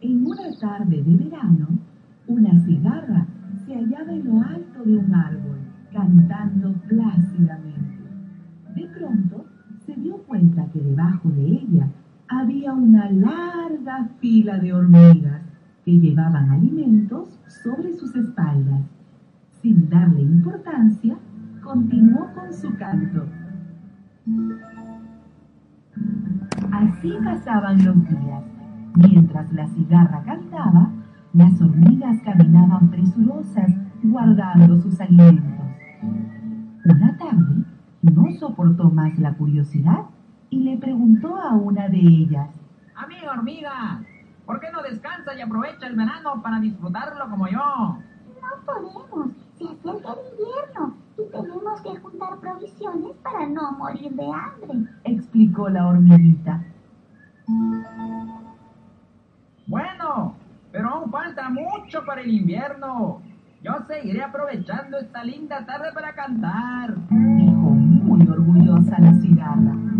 En una tarde de verano, una cigarra se hallaba en lo alto de un árbol, cantando plácidamente. De pronto, se dio cuenta que debajo de ella había una larga fila de hormigas que llevaban alimentos sobre sus espaldas. Sin darle importancia, continuó con su canto. Así pasaban los días. Mientras la cigarra cantaba, las hormigas caminaban presurosas guardando sus alimentos. Una tarde no soportó más la curiosidad y le preguntó a una de ellas. Amiga hormiga, ¿por qué no descansa y aprovecha el verano para disfrutarlo como yo? No podemos, se acerca el invierno y tenemos que juntar provisiones para no morir de hambre, explicó la hormiguita. Mucho para el invierno. Yo seguiré aprovechando esta linda tarde para cantar. Dijo muy orgullosa la cigarra.